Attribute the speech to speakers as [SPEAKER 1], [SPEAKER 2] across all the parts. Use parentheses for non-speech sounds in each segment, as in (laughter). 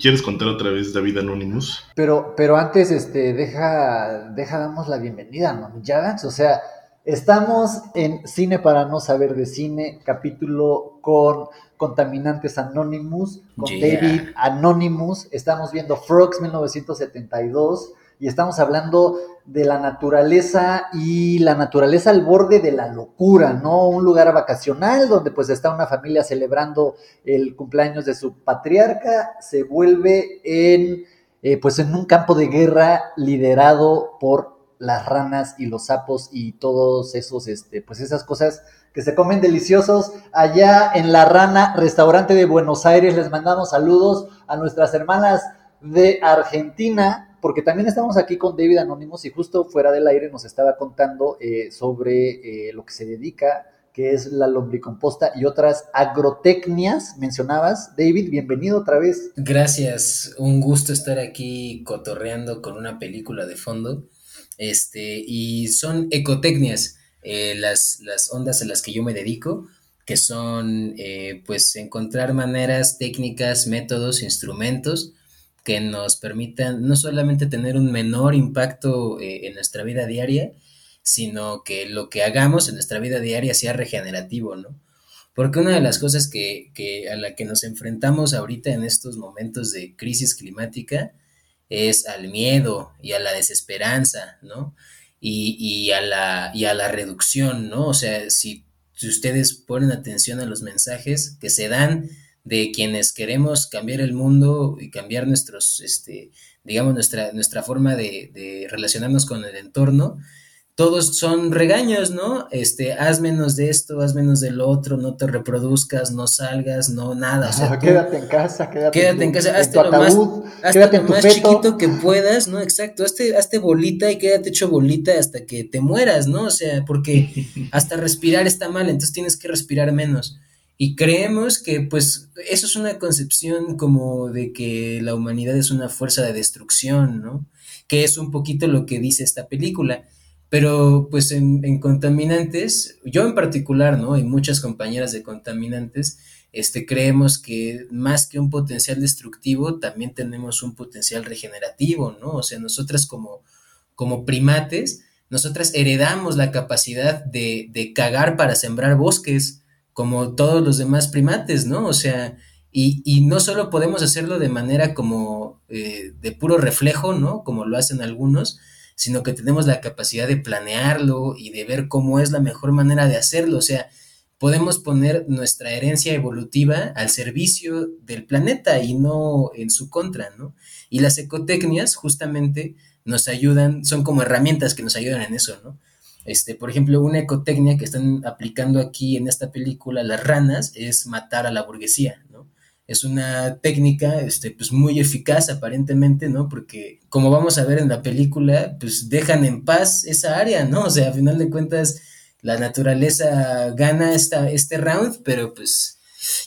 [SPEAKER 1] ¿Quieres contar otra vez David Anonymous?
[SPEAKER 2] Pero, pero antes, este, deja, deja, damos la bienvenida, ¿no? Ya, o sea, estamos en Cine para no saber de cine, capítulo con Contaminantes Anonymous, con David Anonymous, estamos viendo Frogs 1972 y estamos hablando de la naturaleza y la naturaleza al borde de la locura, ¿no? Un lugar vacacional donde pues está una familia celebrando el cumpleaños de su patriarca, se vuelve en eh, pues en un campo de guerra liderado por las ranas y los sapos y todos esos, este, pues esas cosas que se comen deliciosos allá en La Rana, restaurante de Buenos Aires. Les mandamos saludos a nuestras hermanas de Argentina, porque también estamos aquí con David Anónimos y justo fuera del aire nos estaba contando eh, sobre eh, lo que se dedica, que es la lombricomposta y otras agrotecnias, mencionabas. David, bienvenido otra vez.
[SPEAKER 3] Gracias, un gusto estar aquí cotorreando con una película de fondo. Este, y son ecotecnias, eh, las, las ondas a las que yo me dedico que son pues encontrar maneras, técnicas, métodos, instrumentos que nos permitan no solamente tener un menor impacto eh, en nuestra vida diaria, sino que lo que hagamos en nuestra vida diaria sea regenerativo, ¿no? Porque una de las cosas que, a la que nos enfrentamos ahorita en estos momentos de crisis climática es al miedo y a la desesperanza, ¿no? Y, a, la, y a la reducción, ¿no? O sea, si, si ustedes ponen atención a los mensajes que se dan de quienes queremos cambiar el mundo y cambiar nuestros, este, digamos, nuestra, nuestra forma de, relacionarnos con el entorno, todos son regaños, ¿no? Este, haz menos de esto, haz menos de lo otro, no te reproduzcas, no salgas, no nada.
[SPEAKER 2] quédate en casa, quédate,
[SPEAKER 3] quédate en, casa, hazte lo más, hazte lo más chiquito que puedas, ¿no? Exacto, hazte, hazte bolita y quédate hecho bolita hasta que te mueras, ¿no? O sea, porque (laughs) hasta respirar está mal, entonces tienes que respirar menos. Y creemos que pues eso es una concepción como de que la humanidad es una fuerza de destrucción, ¿no? Que es un poquito lo que dice esta película. Pero pues en, contaminantes, yo en particular, ¿no? Y muchas compañeras de contaminantes, este, creemos que más que un potencial destructivo, también tenemos un potencial regenerativo, ¿no? O sea, nosotras como, como primates, nosotras heredamos la capacidad de, de cagar para sembrar bosques como todos los demás primates, ¿no? O sea, y, no solo podemos hacerlo de manera como eh, de puro reflejo, ¿no? Como lo hacen algunos, sino que tenemos la capacidad de planearlo y de ver cómo es la mejor manera de hacerlo. O sea, podemos poner nuestra herencia evolutiva al servicio del planeta y no en su contra, ¿no? Y las ecotecnias justamente nos ayudan, son como herramientas que nos ayudan en eso, ¿no? Este, por ejemplo, una ecotecnia que están aplicando aquí en esta película las ranas es matar a la burguesía, ¿no? Es una técnica, este, pues muy eficaz aparentemente, ¿no? Porque como vamos a ver en la película, pues dejan en paz esa área, ¿no? O sea, a final de cuentas, la naturaleza gana esta, este round, pero pues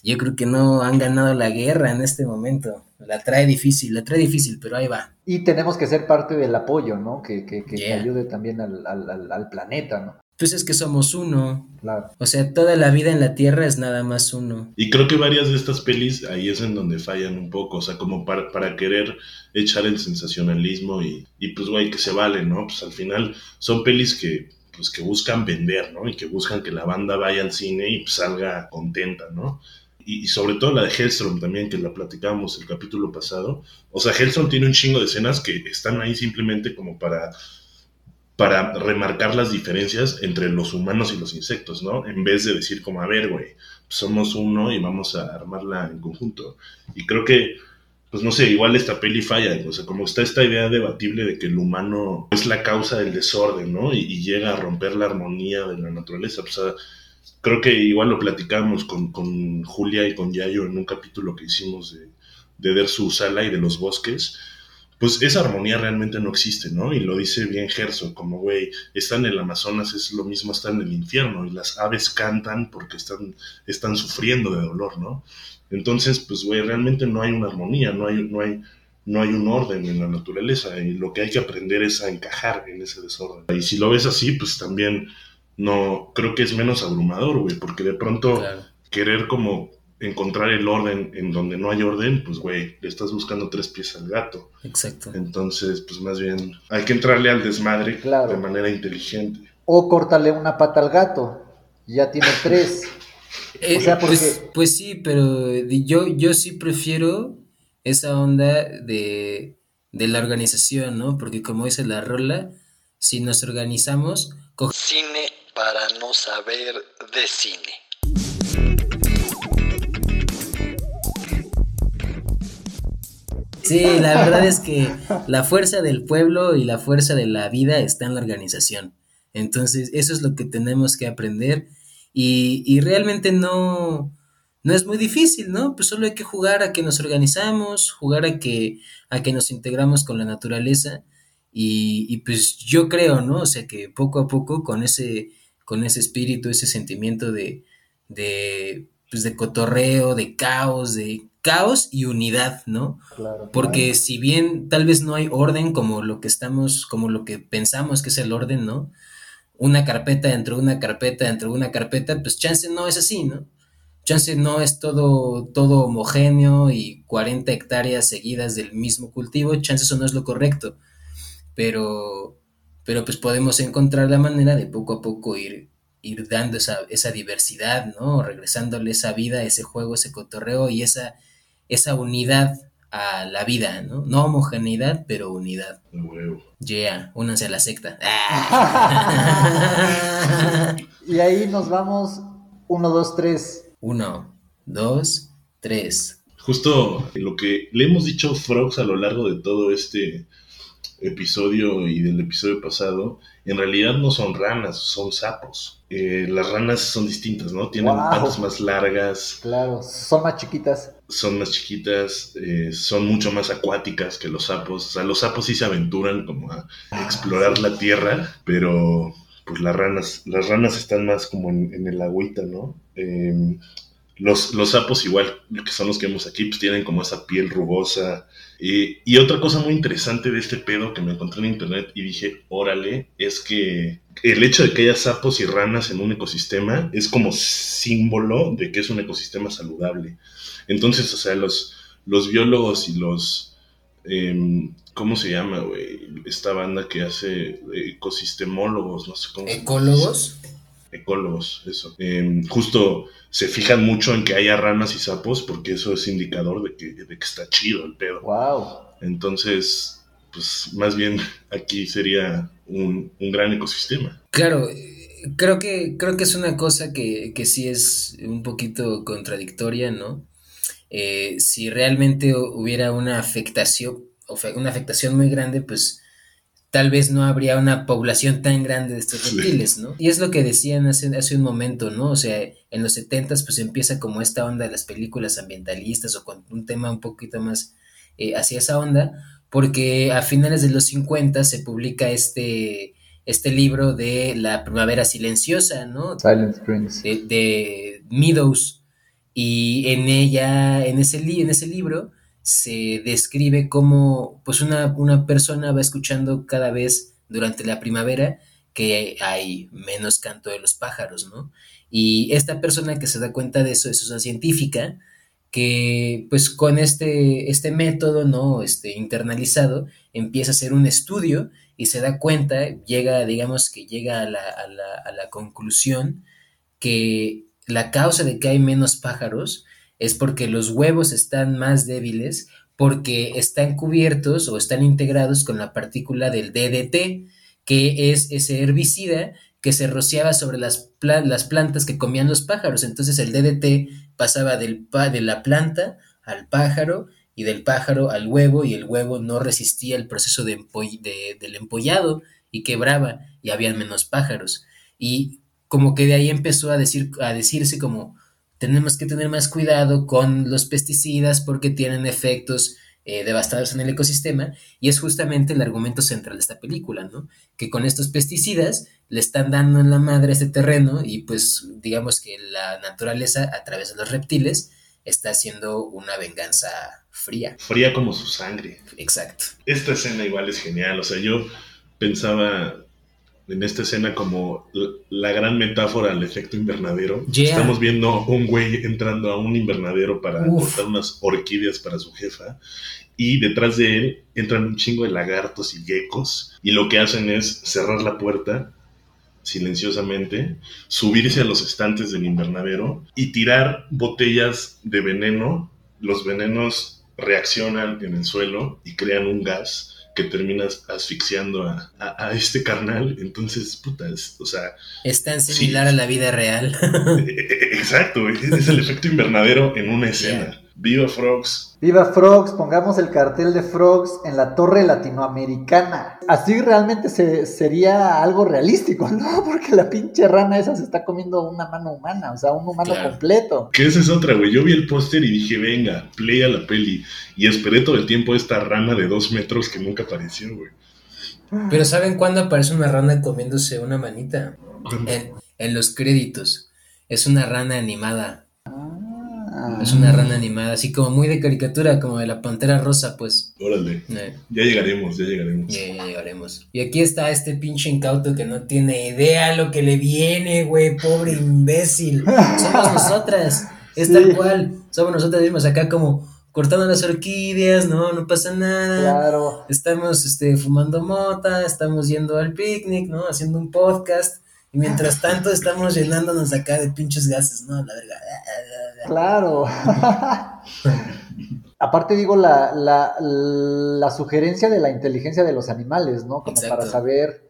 [SPEAKER 3] yo creo que no han ganado la guerra en este momento. La trae difícil, la trae difícil, pero ahí va.
[SPEAKER 2] Y tenemos que ser parte del apoyo, ¿no? Que, que, ayude también al, al, planeta, ¿no?
[SPEAKER 3] Pues es que somos uno. Claro. O sea, toda la vida en la Tierra es nada más uno.
[SPEAKER 1] Y creo que varias de estas pelis ahí es en donde fallan un poco. O sea, como para, para querer echar el sensacionalismo y, y pues, güey, que se vale, ¿no? Pues al final son pelis que pues que buscan vender, ¿no? Y que buscan que la banda vaya al cine y pues, salga contenta, ¿no? Y, sobre todo la de Hellstrom también, que la platicábamos el capítulo pasado. O sea, Hellstrom tiene un chingo de escenas que están ahí simplemente como para, para remarcar las diferencias entre los humanos y los insectos, ¿no? En vez de decir como, a ver, güey, somos uno y vamos a armarla en conjunto. Y creo que pues no sé, igual esta peli falla, o sea, como está esta idea debatible de que el humano es la causa del desorden, ¿no? Y, llega a romper la armonía de la naturaleza, pues, creo que igual lo platicamos con, con, Julia y con Yayo en un capítulo que hicimos de, de Der Sala y de los bosques, pues esa armonía realmente no existe, ¿no? Y lo dice bien Gerso, como, güey, están en el Amazonas, es lo mismo, están en el infierno, y las aves cantan porque están, están sufriendo de dolor, ¿no? Entonces, pues, güey, realmente no hay una armonía, no hay, no hay, no hay un orden en la naturaleza y lo que hay que aprender es a encajar en ese desorden. Y si lo ves así, pues también no, creo que es menos abrumador, güey, porque de pronto querer como encontrar el orden en donde no hay orden, pues güey, le estás buscando tres pies al gato.
[SPEAKER 3] Exacto.
[SPEAKER 1] Entonces, pues más bien hay que entrarle al desmadre de manera inteligente.
[SPEAKER 2] O cortarle una pata al gato, ya tiene tres.
[SPEAKER 3] Eh, o sea, pues, pues, sí, pero yo, yo sí prefiero esa onda de, de la organización, ¿no? Porque como dice la rola, si nos organizamos...
[SPEAKER 2] Cine para no saber de cine.
[SPEAKER 3] Sí, la verdad es que la fuerza del pueblo y la fuerza de la vida está en la organización. Entonces, eso es lo que tenemos que aprender y, y realmente no, no es muy difícil, ¿no? Pues solo hay que jugar a que nos organizamos, jugar a que, a que nos integramos con la naturaleza y, y pues yo creo, ¿no? O sea que poco a poco con ese, con ese espíritu, ese sentimiento de, de, pues de cotorreo, de caos, de caos y unidad, ¿no? Claro, Porque si bien tal vez no hay orden como lo que estamos, como lo que pensamos que es el orden, ¿no? Una carpeta dentro de una carpeta dentro de una carpeta, pues chance no es así, ¿no? Chance no es todo, todo homogéneo y 40 hectáreas seguidas del mismo cultivo, chance eso no es lo correcto. Pero, pero pues podemos encontrar la manera de poco a poco ir, ir dando esa, esa diversidad, ¿no? Regresándole esa vida, ese juego, ese cotorreo y esa esa unidad a la vida, ¿no? No homogeneidad, pero unidad. Yeah, únanse a la secta. (laughs)
[SPEAKER 2] y ahí nos vamos. Uno, dos, tres.
[SPEAKER 3] Uno, dos, tres.
[SPEAKER 1] Justo lo que le hemos dicho a Frogs a lo largo de todo este episodio y del episodio pasado, en realidad no son ranas, son sapos. Eh, las ranas son distintas, ¿no? Tienen patas más largas.
[SPEAKER 2] Claro, son más chiquitas.
[SPEAKER 1] Son más chiquitas, eh, son mucho más acuáticas que los sapos. O sea, los sapos sí se aventuran como a ah, explorar la tierra, pero pues las ranas, las ranas están más como en, el agüita, ¿no? Em, los, los, sapos igual, que son los que vemos aquí, pues tienen como esa piel rugosa. y otra cosa muy interesante de este pedo que me encontré en internet y dije, órale, es que el hecho de que haya sapos y ranas en un ecosistema es como símbolo de que es un ecosistema saludable. Entonces, o sea, los, los biólogos y los... Em, ¿Cómo se llama, güey? Esta banda que hace ecosistemólogos, no sé cómo.
[SPEAKER 3] ¿Ecólogos?
[SPEAKER 1] Ecólogos, eso. Em, justo se fijan mucho en que haya ranas y sapos porque eso es indicador de que, de que está chido el pedo.
[SPEAKER 2] Wow.
[SPEAKER 1] Entonces, pues más bien aquí sería un, gran ecosistema.
[SPEAKER 3] Claro, creo que, creo que es una cosa que, que sí es un poquito contradictoria, ¿no? Eh, si realmente hubiera una afectación, una afectación muy grande, pues tal vez no habría una población tan grande de estos reptiles, ¿no? Y es lo que decían hace, hace un momento, ¿no? O sea, en los setentas pues empieza como esta onda de las películas ambientalistas o con un tema un poquito más eh, hacia esa onda, porque a finales de los 50 se publica este, este libro de La Primavera Silenciosa, ¿no?
[SPEAKER 2] Silent Springs.
[SPEAKER 3] De, Meadows. Y en ella, en ese, en ese libro, se describe cómo pues una, una persona va escuchando cada vez durante la primavera que hay menos canto de los pájaros, ¿no? Y esta persona que se da cuenta de eso es una científica que pues con este, este método, ¿no? Este internalizado, empieza a hacer un estudio y se da cuenta, llega, digamos que llega a la, a la, a la conclusión que la causa de que hay menos pájaros es porque los huevos están más débiles porque están cubiertos o están integrados con la partícula del DDT, que es ese herbicida que se rociaba sobre las, las plantas que comían los pájaros. Entonces el DDT pasaba del de la planta al pájaro y del pájaro al huevo y el huevo no resistía el proceso de del empollado y quebraba y habían menos pájaros. Y como que de ahí empezó a, decir, a decirse como tenemos que tener más cuidado con los pesticidas porque tienen efectos eh, devastadores en el ecosistema y es justamente el argumento central de esta película, ¿no? Que con estos pesticidas le están dando en la madre a este terreno y pues digamos que la naturaleza a través de los reptiles está haciendo una venganza fría.
[SPEAKER 1] Fría como su sangre.
[SPEAKER 3] Exacto.
[SPEAKER 1] Esta escena igual es genial, o sea, yo pensaba en esta escena como la, gran metáfora al efecto invernadero. Estamos viendo un güey entrando a un invernadero para cortar unas orquídeas para su jefa y detrás de él entran un chingo de lagartos y geckos y lo que hacen es cerrar la puerta silenciosamente, subirse a los estantes del invernadero y tirar botellas de veneno. Los venenos reaccionan en el suelo y crean un gas que terminas asfixiando a, este carnal. Entonces, puta, o sea...
[SPEAKER 3] Es tan similar a la vida real. (laughs)
[SPEAKER 1] Exacto, es el efecto invernadero en una escena. Viva Frogs.
[SPEAKER 2] Viva Frogs, pongamos el cartel de Frogs en la torre latinoamericana. Así realmente se, sería algo realístico, ¿no? (laughs) Porque la pinche rana esa se está comiendo una mano humana, o sea, un humano completo.
[SPEAKER 1] Que esa es otra, güey. Yo vi el póster y dije, venga, play a la peli. Y esperé todo el tiempo esta rana de dos metros que nunca apareció, güey.
[SPEAKER 3] Pero ¿saben cuándo aparece una rana comiéndose una manita? En, en los créditos. Es una rana animada. Ah. Es una rana animada, así como muy de caricatura, como de la pantera rosa, pues.
[SPEAKER 1] Órale. Eh. Ya llegaremos, ya llegaremos.
[SPEAKER 3] Ya, llegaremos. Y aquí está este pinche incauto que no tiene idea lo que le viene, güey, pobre imbécil. (laughs) Somos nosotras, es tal cual. Somos nosotras mismas acá como cortando las orquídeas, no, no pasa nada.
[SPEAKER 2] Claro.
[SPEAKER 3] Estamos este, fumando mota, estamos yendo al picnic, ¿no? Haciendo un podcast. Y mientras tanto estamos llenándonos acá de pinches gases, ¿no? La verdad.
[SPEAKER 2] Claro. (laughs) Aparte digo la, la, la, sugerencia de la inteligencia de los animales, ¿no? Como para saber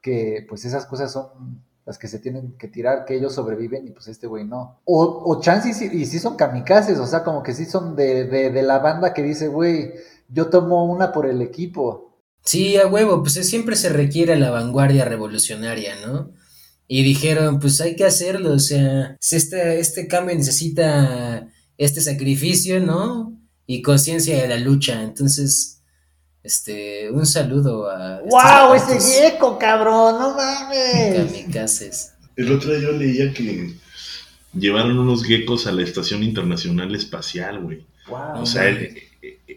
[SPEAKER 2] que pues esas cosas son las que se tienen que tirar, que ellos sobreviven y pues este güey no. O, o chance y, sí son kamikazes, o sea, como que sí son de, de, de la banda que dice, güey, yo tomo una por el equipo.
[SPEAKER 3] Sí, a huevo, pues siempre se requiere la vanguardia revolucionaria, ¿no? Y dijeron, pues hay que hacerlo, o sea, este, este cambio necesita este sacrificio, ¿no? Y conciencia de la lucha. Entonces, este, un saludo a...
[SPEAKER 2] ¡Wow! Ese viejo, cabrón, no mames.
[SPEAKER 3] Kamikazes.
[SPEAKER 1] El otro día yo leía que llevaron unos geckos a la Estación Internacional Espacial, güey. Wow. O sea,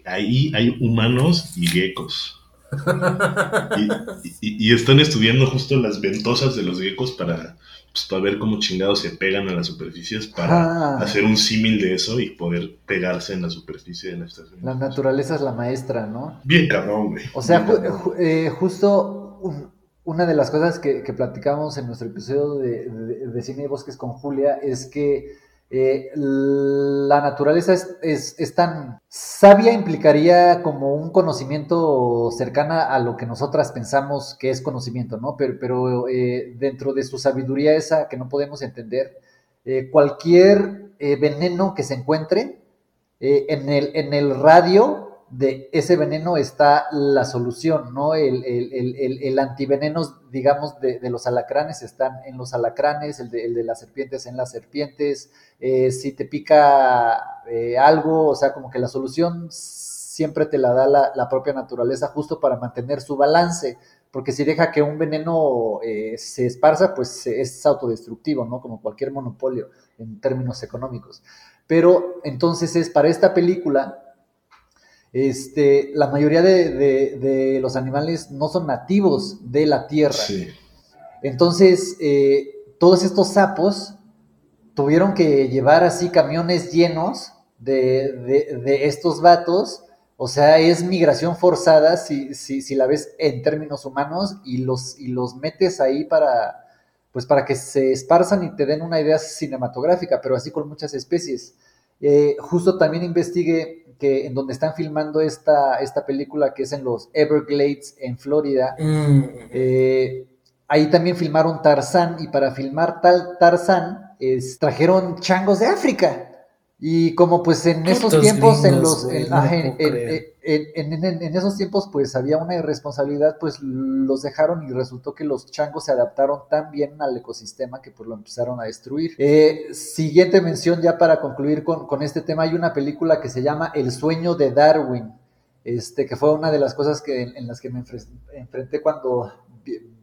[SPEAKER 1] ahí hay humanos y geckos y, están estudiando justo las ventosas de los geckos para, pues, para ver cómo chingados se pegan a las superficies para hacer un símil de eso y poder pegarse en la superficie de la estación.
[SPEAKER 2] La naturaleza es la maestra, ¿no?
[SPEAKER 1] Bien cabrón, güey.
[SPEAKER 2] O sea, eh, justo una de las cosas que, platicamos en nuestro episodio de, de Cine y Bosques con Julia es que eh, la naturaleza es, tan sabia, implicaría como un conocimiento cercana a lo que nosotras pensamos que es conocimiento, ¿no? Pero, pero eh, dentro de su sabiduría esa que no podemos entender, eh, cualquier veneno que se encuentre en, el, en el radio de ese veneno está la solución, ¿no? El, el, antiveneno, digamos, de, los alacranes están en los alacranes, el de, las serpientes en las serpientes. Eh, si te pica eh, algo, o sea, como que la solución siempre te la da la, propia naturaleza justo para mantener su balance, porque si deja que un veneno eh, se esparza, pues es autodestructivo, ¿no? Como cualquier monopolio en términos económicos. Pero entonces es para esta película este, la mayoría de, los animales no son nativos de la tierra. Entonces, eh, todos estos sapos tuvieron que llevar así camiones llenos de, estos vatos. O sea, es migración forzada si, si, la ves en términos humanos y los, y los metes ahí para, pues para que se esparzan y te den una idea cinematográfica, pero así con muchas especies. Eh, justo también investigué que en donde están filmando esta, esta película, que es en los Everglades, en Florida, mm. eh, ahí también filmaron Tarzán, y para filmar tal Tarzán, trajeron changos de África. Y como pues en esos tiempos, en los, en, esos tiempos pues había una irresponsabilidad, pues los dejaron y resultó que los changos se adaptaron tan bien al ecosistema que pues lo empezaron a destruir. Eh, siguiente mención ya para concluir con, con, este tema, hay una película que se llama El sueño de Darwin, este, que fue una de las cosas que, en, las que me enfrenté cuando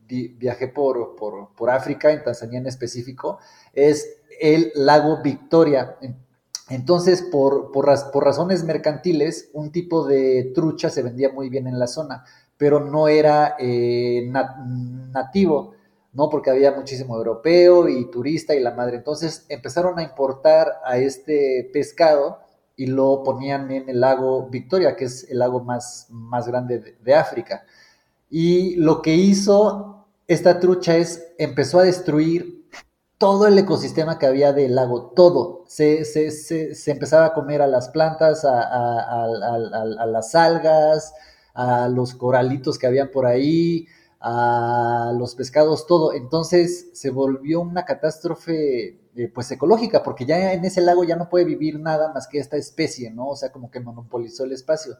[SPEAKER 2] viajé por, por, por África, en Tanzania en específico, es el lago Victoria. Entonces, por, por, razones mercantiles, un tipo de trucha se vendía muy bien en la zona, pero no era eh, nativo, ¿no? Porque había muchísimo europeo y turista y la madre. Entonces empezaron a importar a este pescado y lo ponían en el lago Victoria, que es el lago más, más grande de, África. Y lo que hizo esta trucha es, empezó a destruir todo el ecosistema que había del lago, todo. Se, se, empezaba a comer a las plantas, a, a, las algas, a los coralitos que habían por ahí, a los pescados, todo. Entonces se volvió una catástrofe eh, pues ecológica, porque ya en ese lago ya no puede vivir nada más que esta especie, ¿no? O sea, como que monopolizó el espacio.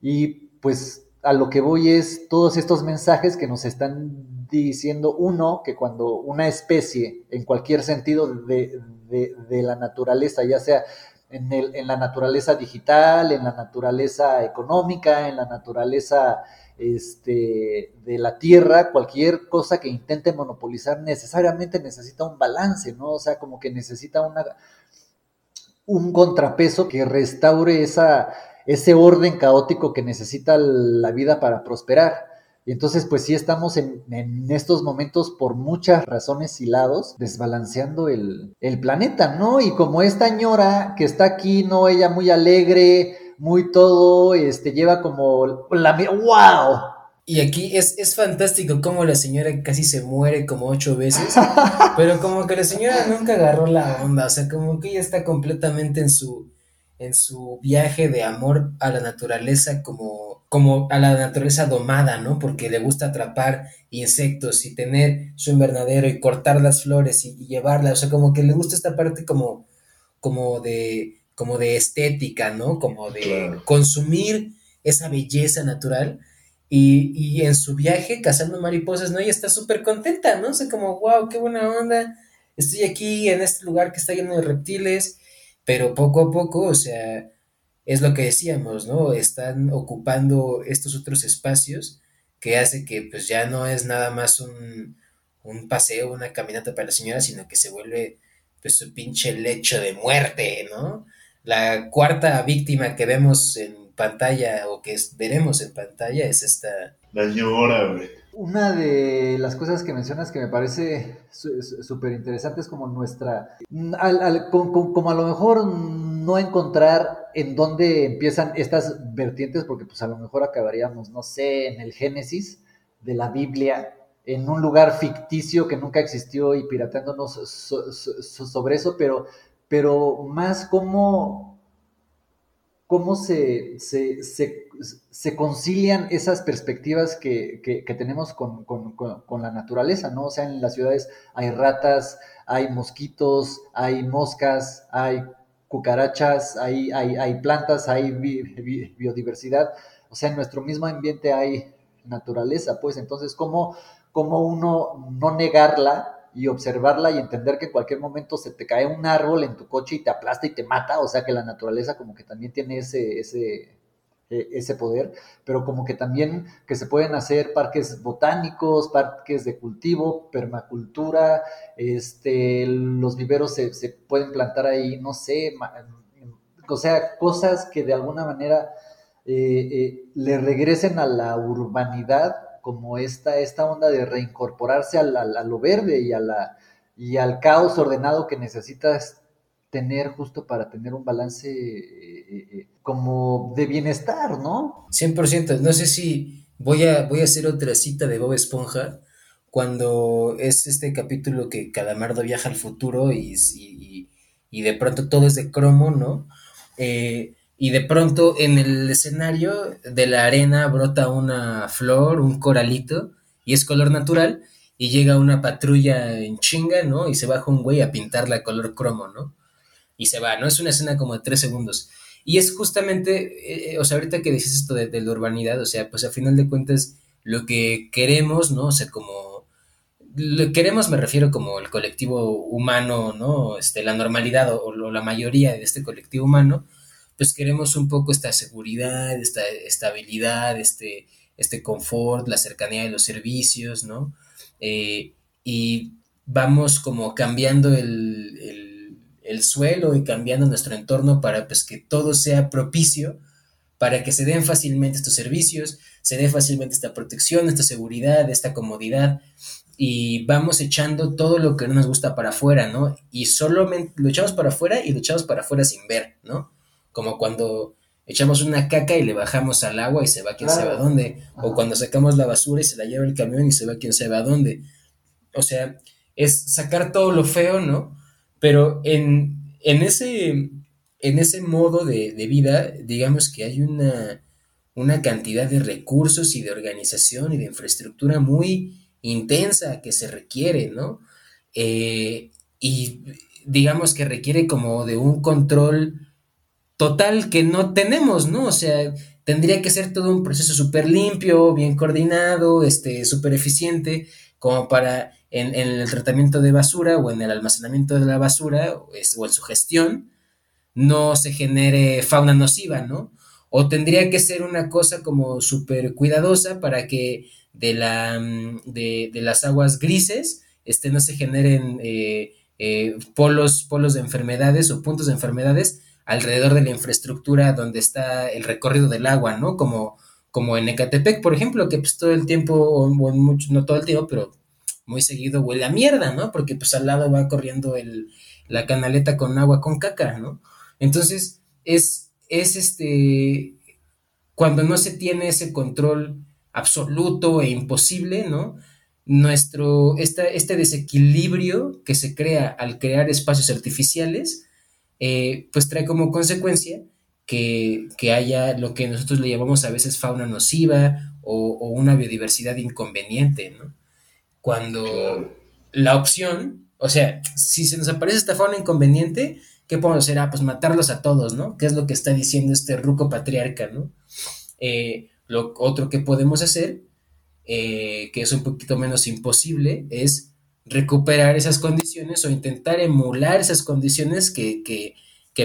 [SPEAKER 2] Y pues a lo que voy es todos estos mensajes que nos están diciendo, uno, que cuando una especie, en cualquier sentido de, de, la naturaleza, ya sea en, el, en la naturaleza digital, en la naturaleza económica, en la naturaleza este, de la tierra, cualquier cosa que intente monopolizar necesariamente necesita un balance, ¿no? O sea, como que necesita una, un contrapeso que restaure esa, ese orden caótico que necesita la vida para prosperar. Y entonces, pues sí estamos en, estos momentos por muchas razones y lados desbalanceando el, el, planeta, ¿no? Y como esta ñora que está aquí, ¿no? Ella muy alegre, muy todo, este, lleva como la... ¡Wow!
[SPEAKER 3] Y aquí es, es fantástico cómo la señora casi se muere como ocho veces, (laughs) pero como que la señora nunca agarró la onda, o sea, como que ella está completamente en su, en su viaje de amor a la naturaleza como, como a la naturaleza domada, ¿no? Porque le gusta atrapar insectos y tener su invernadero y cortar las flores y, llevarla, o sea, como que le gusta esta parte como, como de como de estética, ¿no? Como de consumir esa belleza natural. Y, y, en su viaje cazando mariposas, ¿no? Ella está súper contenta, ¿no? O sea, como, wow, qué buena onda. Estoy aquí en este lugar que está lleno de reptiles, pero poco a poco, o sea, es lo que decíamos, ¿no? Están ocupando estos otros espacios que hace que pues ya no es nada más un, un paseo, una caminata para la señora, sino que se vuelve pues su pinche lecho de muerte, ¿no? La cuarta víctima que vemos en pantalla o que veremos en pantalla es esta.
[SPEAKER 1] La llora, güey.
[SPEAKER 2] Una de las cosas que mencionas que me parece súper interesante es como nuestra, como a lo mejor no encontrar en dónde empiezan estas vertientes, porque pues a lo mejor acabaríamos, no sé, en el Génesis de la Biblia, en un lugar ficticio que nunca existió y pirateándonos sobre eso, pero pero más cómo, cómo se, se, concilian esas perspectivas que, tenemos con, la naturaleza, ¿no? O sea, en las ciudades hay ratas, hay mosquitos, hay moscas, hay cucarachas, hay, hay, plantas, hay biodiversidad. O sea, en nuestro mismo ambiente hay naturaleza, pues entonces, ¿cómo, cómo uno no negarla y observarla y entender que en cualquier momento se te cae un árbol en tu coche y te aplasta y te mata, o sea que la naturaleza como que también tiene ese, e, ese poder, pero como que también que se pueden hacer parques botánicos, parques de cultivo, permacultura, este, los viveros se, se pueden plantar ahí, no sé, o sea, cosas que de alguna manera eh, eh, le regresen a la urbanidad como esta, esta onda de reincorporarse a, lo verde y, a la, y al caos ordenado que necesitas tener justo para tener un balance eh, eh, como de bienestar, ¿no?
[SPEAKER 3] 100%, no sé si voy a, voy a hacer otra cita de Bob Esponja cuando es este capítulo que Calamardo viaja al futuro y, y, y de pronto todo es de cromo, ¿no? Eh, y de pronto en el escenario de la arena brota una flor, un coralito, y es color natural, y llega una patrulla en chinga, ¿no? Y se baja un güey a pintarla color cromo, ¿no? Y se va, ¿no? Es una escena como de tres segundos. Y es justamente, eh, o sea, ahorita que dices esto de, la urbanidad, o sea, pues a final de cuentas, lo que queremos, ¿no? O sea, como, lo queremos me refiero como el colectivo humano, ¿no? Este, la normalidad o, o la mayoría de este colectivo humano, pues queremos un poco esta seguridad, esta estabilidad, este, este confort, la cercanía de los servicios, ¿no? Eh, y vamos como cambiando el, suelo y cambiando nuestro entorno para pues que todo sea propicio para que se den fácilmente estos servicios, se dé fácilmente esta protección, esta seguridad, esta comodidad y vamos echando todo lo que no nos gusta para afuera, ¿no? Y solamente lo echamos para afuera y lo echamos para afuera sin ver, ¿no? Como cuando echamos una caca y le bajamos al agua y se va quién sabe a dónde, o cuando sacamos la basura y se la lleva el camión y se va quién sabe a dónde. O sea, es sacar todo lo feo, ¿no? Pero en, en, ese, en ese modo de, de vida, digamos que hay una, una cantidad de recursos y de organización y de infraestructura muy intensa que se requiere, ¿no? Eh, y digamos que requiere como de un control total que no tenemos, ¿no? O sea, tendría que ser todo un proceso súper limpio, bien coordinado, este, súper eficiente, como para en, el tratamiento de basura o en el almacenamiento de la basura o, en su gestión, no se genere fauna nociva, ¿no? O tendría que ser una cosa como súper cuidadosa para que de, la, mm, de, las aguas grises este, no se generen eh, eh, polos, polos de enfermedades o puntos de enfermedades alrededor de la infraestructura donde está el recorrido del agua, ¿no? Como, como en Ecatepec, por ejemplo, que pues todo el tiempo, o mucho, no todo el tiempo, pero muy seguido huele a mierda, ¿no? Porque pues al lado va corriendo el, la canaleta con agua con caca, ¿no? Entonces, es, es este, cuando no se tiene ese control absoluto e imposible, ¿no? Nuestro, este desequilibrio que se crea al crear espacios artificiales, eh, pues trae como consecuencia que, haya lo que nosotros le llamamos a veces fauna nociva o, una biodiversidad inconveniente, ¿no? Cuando la opción, o sea, si se nos aparece esta fauna inconveniente, ¿qué podemos hacer? Ah, pues matarlos a todos, ¿no? ¿Qué es lo que está diciendo este ruco patriarca, ¿no? Eh, lo otro que podemos hacer, eh, que es un poquito menos imposible, es recuperar esas condiciones o intentar emular esas condiciones que,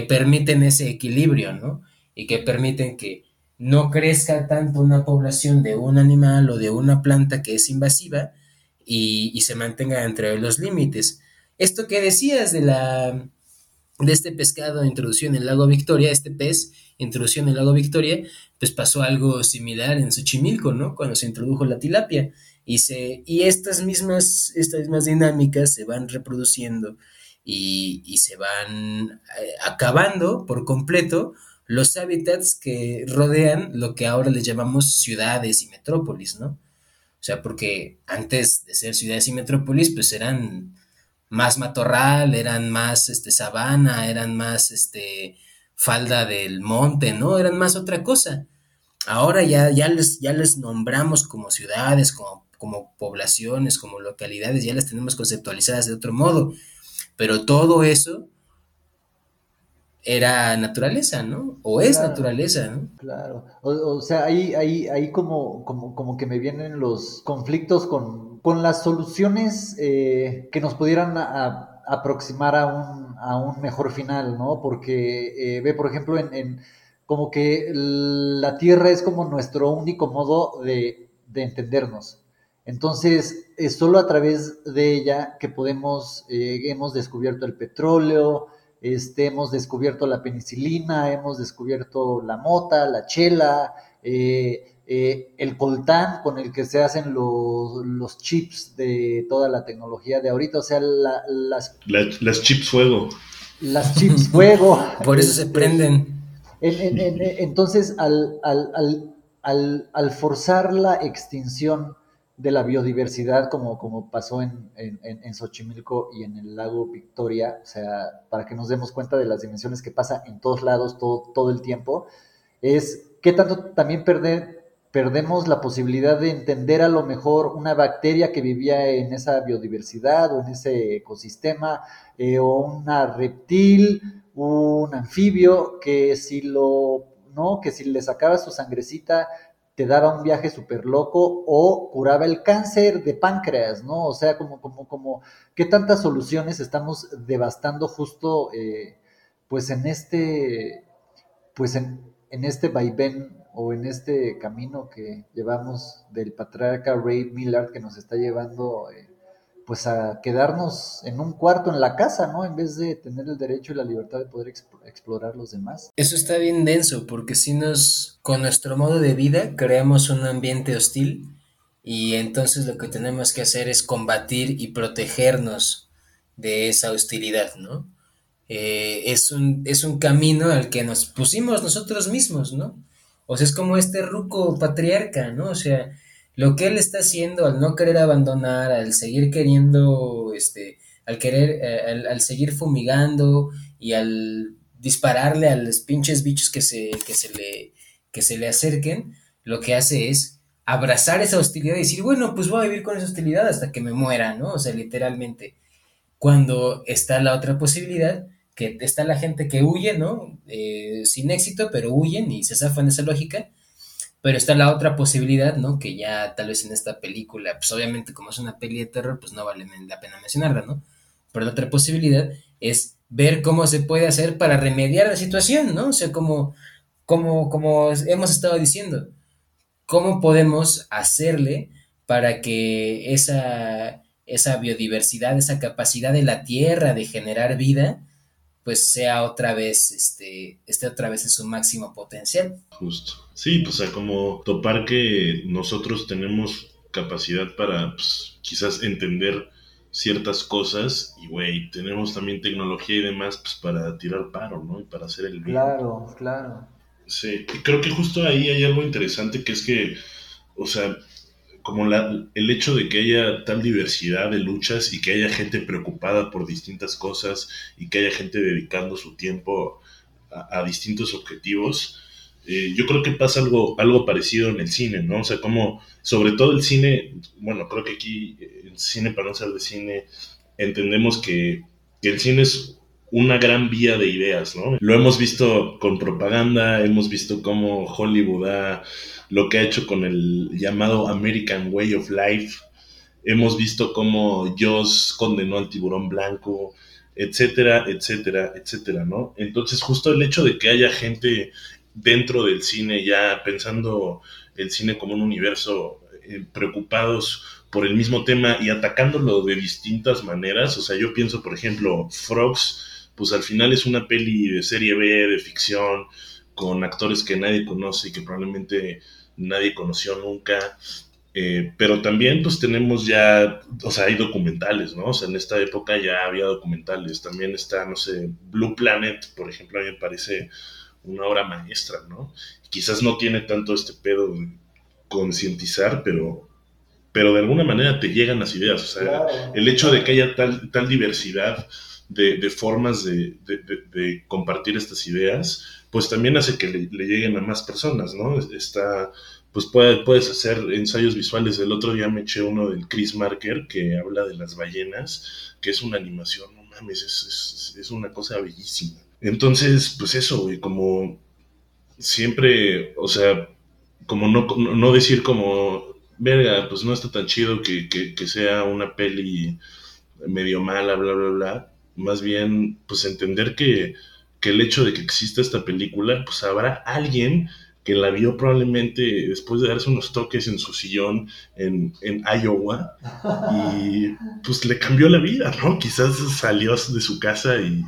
[SPEAKER 3] permiten ese equilibrio, ¿no? Y que permiten que no crezca tanto una población de un animal o de una planta que es invasiva y, y se mantenga entre los límites. Esto que decías de la de este pescado introducido en el lago Victoria, este pez introducido en el lago Victoria, pues pasó algo similar en Xochimilco, ¿no? Cuando se introdujo la tilapia. Y, se, y estas, mismas, estas mismas dinámicas se van reproduciendo y, se van eh, acabando por completo los hábitats que rodean lo que ahora le llamamos ciudades y metrópolis, ¿no? O sea, porque antes de ser ciudades y metrópolis, pues eran más matorral, eran más este, sabana, eran más este, falda del monte, ¿no? Eran más otra cosa. Ahora ya, ya, les, ya les nombramos como ciudades, como, como poblaciones, como localidades, ya las tenemos conceptualizadas de otro modo. Pero todo eso era naturaleza, ¿no? O es naturaleza, ¿no?
[SPEAKER 2] Claro. O, sea, ahí, ahí, ahí como, como, como que me vienen los conflictos con, con las soluciones eh, que nos pudieran aproximar a un, a un, mejor final, ¿no? Porque eh, ve, por ejemplo, en, como que la Tierra es como nuestro único modo de, de entendernos. Entonces, es solo a través de ella que podemos, eh, hemos descubierto el petróleo, este, hemos descubierto la penicilina, hemos descubierto la mota, la chela, eh, eh, el coltán con el que se hacen los, chips de toda la tecnología de ahorita, o sea, las...
[SPEAKER 1] las chips fuego.
[SPEAKER 2] Las chips fuego. (laughs)
[SPEAKER 3] Por eso se este, prenden.
[SPEAKER 2] entonces, al, al forzar la extinción de la biodiversidad como, como pasó en, en, Xochimilco y en el lago Victoria, o sea, para que nos demos cuenta de las dimensiones que pasa en todos lados todo, todo el tiempo, es qué tanto también perder, perdemos la posibilidad de entender a lo mejor una bacteria que vivía en esa biodiversidad o en ese ecosistema, eh, o una reptil, un anfibio, que si lo, ¿no? Que si le sacaba su sangrecita te daba un viaje súper loco o curaba el cáncer de páncreas, ¿no? O sea, como, como, como, ¿qué tantas soluciones estamos devastando justo, eh, pues en este, pues en, en, este vaivén o en este camino que llevamos del patriarca Ray Millard que nos está llevando, eh, pues a quedarnos en un cuarto en la casa, ¿no? En vez de tener el derecho y la libertad de poder explorar los demás.
[SPEAKER 3] Eso está bien denso, porque si nos, con nuestro modo de vida, creamos un ambiente hostil y entonces lo que tenemos que hacer es combatir y protegernos de esa hostilidad, ¿no? Eh, es, un, es un camino al que nos pusimos nosotros mismos, ¿no? O sea, es como este ruco patriarca, ¿no? O sea, lo que él está haciendo al no querer abandonar, al seguir queriendo, este, al querer, eh, al, seguir fumigando y al dispararle a los pinches bichos que se, que se le, que se le acerquen, lo que hace es abrazar esa hostilidad y decir, bueno, pues voy a vivir con esa hostilidad hasta que me muera, ¿no? O sea, literalmente. Cuando está la otra posibilidad, que está la gente que huye, ¿no? Eh, sin éxito, pero huyen y se zafan esa lógica. Pero está la otra posibilidad, ¿no? Que ya tal vez en esta película, pues obviamente como es una peli de terror, pues no vale la pena mencionarla, ¿no? Pero la otra posibilidad es ver cómo se puede hacer para remediar la situación, ¿no? O sea, como, como, como hemos estado diciendo, cómo podemos hacerle para que esa, esa biodiversidad, esa capacidad de la tierra de generar vida, pues sea otra vez, este, esté otra vez en su máximo potencial.
[SPEAKER 1] Justo. Sí, pues o sea, como topar que nosotros tenemos capacidad para, pues, quizás entender ciertas cosas y, güey, tenemos también tecnología y demás, pues, para tirar paro, ¿no? Y para hacer el
[SPEAKER 2] bien. Claro, claro.
[SPEAKER 1] Sí, y creo que justo ahí hay algo interesante que es que, o sea, como la, el hecho de que haya tal diversidad de luchas y que haya gente preocupada por distintas cosas y que haya gente dedicando su tiempo a, distintos objetivos, eh, yo creo que pasa algo, algo parecido en el cine, ¿no? O sea, como sobre todo el cine, bueno, creo que aquí el cine, para no ser de cine, entendemos que, que el cine es una gran vía de ideas, ¿no? Lo hemos visto con propaganda, hemos visto cómo Hollywood ha lo que ha hecho con el llamado American Way of Life. Hemos visto cómo Joss condenó al tiburón blanco, etcétera, etcétera, etcétera, ¿no? Entonces, justo el hecho de que haya gente dentro del cine ya pensando el cine como un universo, eh, preocupados por el mismo tema y atacándolo de distintas maneras. O sea, yo pienso, por ejemplo, Frogs, pues al final es una peli de serie B, de ficción, con actores que nadie conoce y que probablemente nadie conoció nunca. Eh, pero también pues tenemos ya, o sea, hay documentales, ¿no? O sea, en esta época ya había documentales. También está, no sé, Blue Planet, por ejemplo, a mí me parece una obra maestra, ¿no? Quizás no tiene tanto este pedo de concientizar, pero, pero de alguna manera te llegan las ideas. O sea, el hecho de que haya tal, tal diversidad de, formas de, de, compartir estas ideas, pues también hace que le, lleguen a más personas, ¿no? Está, pues puedes hacer ensayos visuales. El otro día me eché uno del Chris Marker que habla de las ballenas, que es una animación, no mames, es, es, una cosa bellísima. Entonces, pues eso, güey, como siempre, o sea, como no, no decir como, verga, pues no está tan chido que, que, que sea una peli medio mala, bla, bla, bla. Más bien, pues entender que que el hecho de que exista esta película, pues habrá alguien que la vio probablemente después de darse unos toques en su sillón en, en Iowa y pues le cambió la vida, ¿no? Quizás salió de su casa y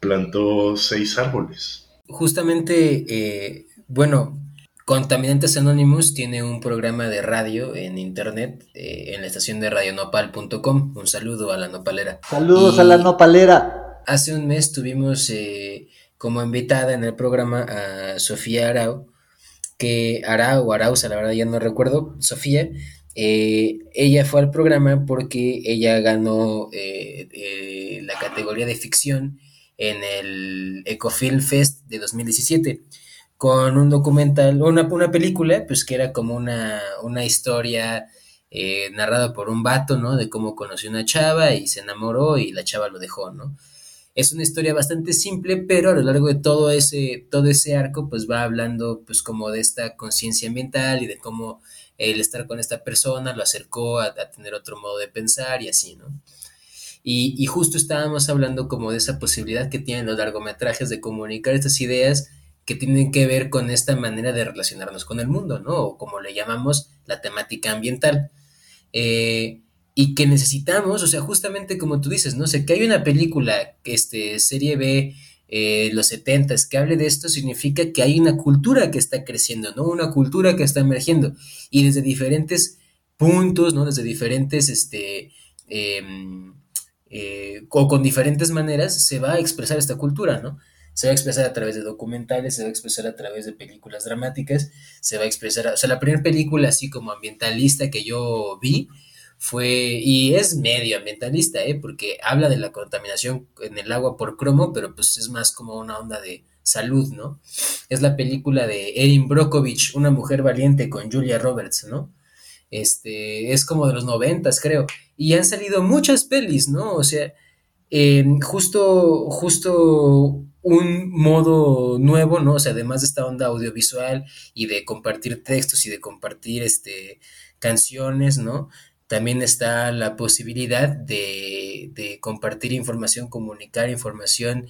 [SPEAKER 1] plantó seis árboles.
[SPEAKER 3] Justamente, eh, bueno, Contaminantes Anonymous tiene un programa de radio en internet eh, en la estación de radionopal.com. Un saludo a la nopalera.
[SPEAKER 2] Saludos a la nopalera
[SPEAKER 3] hace un mes tuvimos eh, como invitada en el programa a Sofía Arau, que Arau o Arauza, la verdad ya no recuerdo, Sofía, eh, ella fue al programa porque ella ganó la categoría de ficción en el Ecofilm Fest de 2017 con un documental, una, una película, pues que era como una, una historia narrada por un vato, ¿no? De cómo conoció una chava y se enamoró y la chava lo dejó, ¿no? Es una historia bastante simple, pero a lo largo de todo ese, todo ese arco, pues va hablando pues como de esta conciencia ambiental y de cómo el estar con esta persona lo acercó a, tener otro modo de pensar y así, ¿no? Y, y, justo estábamos hablando como de esa posibilidad que tienen los largometrajes de comunicar estas ideas que tienen que ver con esta manera de relacionarnos con el mundo, ¿no? O como le llamamos la temática ambiental. Eh, y que necesitamos, o sea, justamente como tú dices, ¿no? O sea, que hay una película, este, serie B, eh, los 70 que hable de esto, significa que hay una cultura que está creciendo, ¿no? Una cultura que está emergiendo y desde diferentes puntos, ¿no? Desde diferentes, este, em, eh, o con diferentes maneras se va a expresar esta cultura, ¿no? Se va a expresar a través de documentales, se va a expresar a través de películas dramáticas, se va a expresar, o sea, la primera película así como ambientalista que yo vi fue, y es medio ambientalista, ¿eh? porque habla de la contaminación en el agua por cromo, pero pues es más como una onda de salud, ¿no? Es la película de Erin Brockovich, Una mujer valiente con Julia Roberts, ¿no? Este, es como de los noventas, creo. Y han salido muchas pelis, ¿no? O sea, justo, justo un modo nuevo, ¿no? O sea, además de esta onda audiovisual y de compartir textos y de compartir este, canciones, ¿no? También está la posibilidad de, de compartir información, comunicar información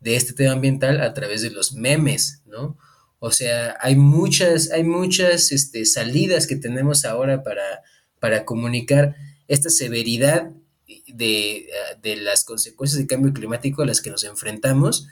[SPEAKER 3] de este tema ambiental a través de los memes, ¿no? O sea, hay muchas, hay muchas este, salidas que tenemos ahora para, para comunicar esta severidad de, de, las consecuencias del cambio climático a las que nos enfrentamos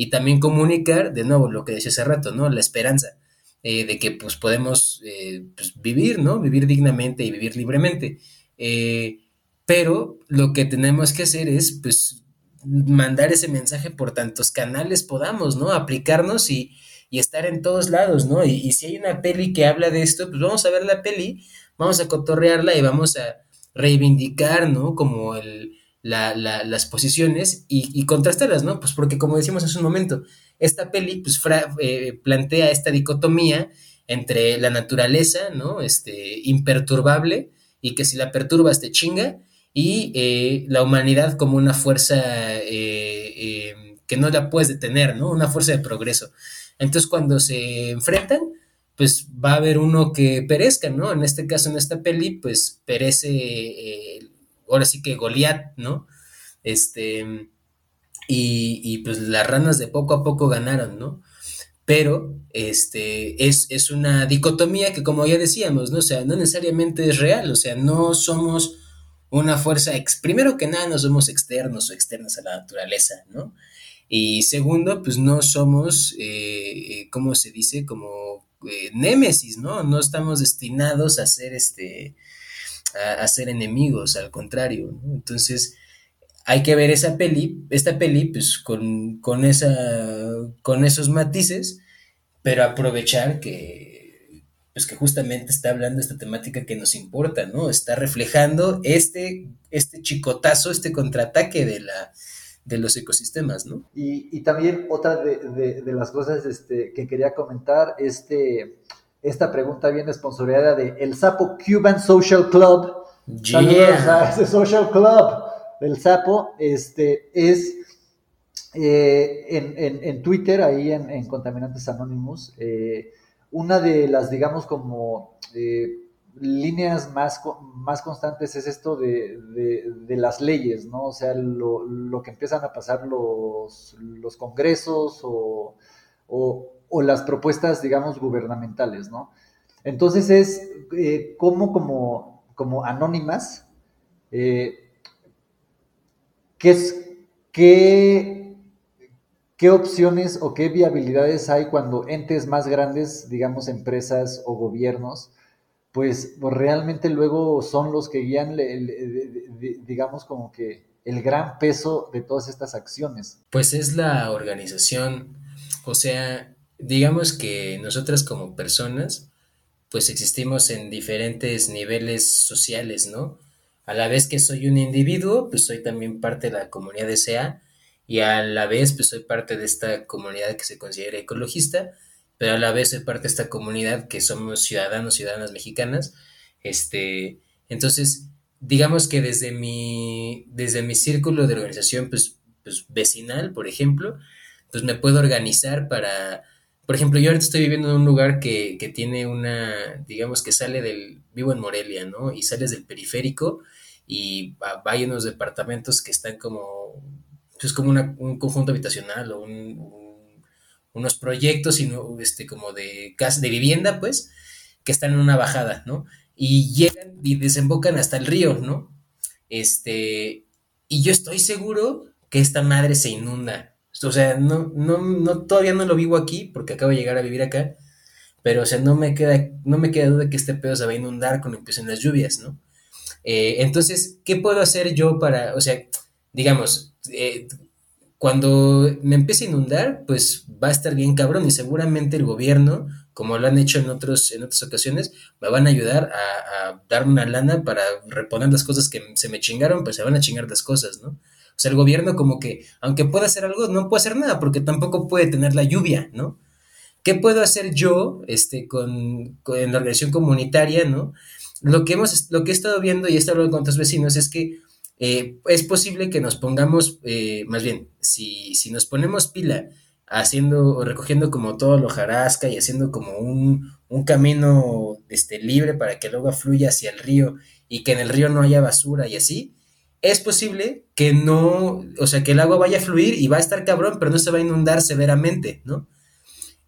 [SPEAKER 3] y también comunicar, de nuevo, lo que decía hace rato, ¿no? La esperanza eh, de que pues podemos eh, pues, vivir, ¿no? Vivir dignamente y vivir libremente. Eh, pero lo que tenemos que hacer es, pues, mandar ese mensaje por tantos canales podamos, ¿no? Aplicarnos y, y estar en todos lados, ¿no? Y, y, si hay una peli que habla de esto, pues vamos a ver la peli, vamos a cotorrearla y vamos a reivindicar, ¿no? Como el, la, la, las posiciones y, contrastarlas, ¿no? Pues porque como decimos hace un momento, esta peli pues eh, plantea esta dicotomía entre la naturaleza, ¿no? Este, imperturbable y que si la perturbas te chinga y eh, la humanidad como una fuerza eh, que no la puedes detener, ¿no? Una fuerza de progreso. Entonces, cuando se enfrentan, pues va a haber uno que perezca, ¿no? En este caso, en esta peli, pues perece, ahora sí que Goliat, ¿no? Este, y, y, pues las ranas de poco a poco ganaron, ¿no? Pero este, es, es una dicotomía que, como ya decíamos, ¿no? O sea, no necesariamente es real, o sea, no somos una fuerza, ex primero que nada, no somos externos o externas a la naturaleza, ¿no? Y segundo, pues no somos, eh, ¿cómo se dice? Como eh, némesis, ¿no? No estamos destinados a ser este, a, ser enemigos, al contrario. Entonces, hay que ver esa peli, esta peli, pues con, con, esa, con esos matices, pero aprovechar que, pues que justamente está hablando de esta temática que nos importa, ¿no? Está reflejando este, este chicotazo, este contraataque de la, de los ecosistemas, ¿no?
[SPEAKER 2] Y, también otra de, de, las cosas este, que quería comentar, este, esta pregunta viene esponsoreada de El Sapo Cuban Social Club. Yeah. ese Social Club del Sapo. Este, es eh, en, en, en, Twitter, ahí en, en Contaminantes Anonymous, eh, una de las, digamos, como... Eh, líneas más, más constantes es esto de, de, las leyes, ¿no? O sea, lo, lo, que empiezan a pasar los, los congresos o, o, o, las propuestas, digamos, gubernamentales, ¿no? Entonces es eh, como, como, como anónimas, eh, ¿qué, es, qué, qué opciones o qué viabilidades hay cuando entes más grandes, digamos, empresas o gobiernos, pues, pues, realmente luego son los que guían, digamos, como que el gran peso de todas estas acciones.
[SPEAKER 3] Pues es la organización, o sea, digamos que nosotras como personas, pues existimos en diferentes niveles sociales, ¿no? A la vez que soy un individuo, pues soy también parte de la comunidad SEA y a la vez pues soy parte de esta comunidad que se considera ecologista pero a la vez es parte de esta comunidad que somos ciudadanos, ciudadanas mexicanas. Este, entonces, digamos que desde mi, desde mi círculo de organización pues, pues, vecinal, por ejemplo, pues me puedo organizar para, por ejemplo, yo ahorita estoy viviendo en un lugar que, que tiene una, digamos que sale del, vivo en Morelia, ¿no? Y sales del periférico y hay unos departamentos que están como, pues como un conjunto habitacional o un unos proyectos este, como de casa, de vivienda, pues, que están en una bajada, ¿no? Y llegan y desembocan hasta el río, ¿no? este, y yo estoy seguro que esta madre se inunda. O sea, no, no, no, todavía no lo vivo aquí porque acabo de llegar a vivir acá, pero o sea, no me queda, no me queda duda que este pedo se va a inundar cuando empiecen las lluvias, ¿no? Eh, entonces, ¿qué puedo hacer yo para, o sea, digamos, eh, cuando me empiece a inundar, pues va a estar bien cabrón y seguramente el gobierno, como lo han hecho en, otros, en otras ocasiones, me van a ayudar a, a darme una lana para reponer las cosas que se me chingaron, pues se van a chingar las cosas, ¿no? O sea, el gobierno como que, aunque pueda hacer algo, no puede hacer nada porque tampoco puede tener la lluvia, ¿no? ¿Qué puedo hacer yo este, con, en la organización comunitaria, ¿no? Lo que, hemos, lo que he estado viendo y he estado hablando con otros vecinos es que eh, es posible que nos pongamos, eh, más bien, si, si nos ponemos pila haciendo o recogiendo como todo lo jarasca y haciendo como un, un camino este, libre para que agua fluya hacia el río y que en el río no haya basura y así, es posible que no, o sea, que el agua vaya a fluir y va a estar cabrón, pero no se va a inundar severamente, ¿no?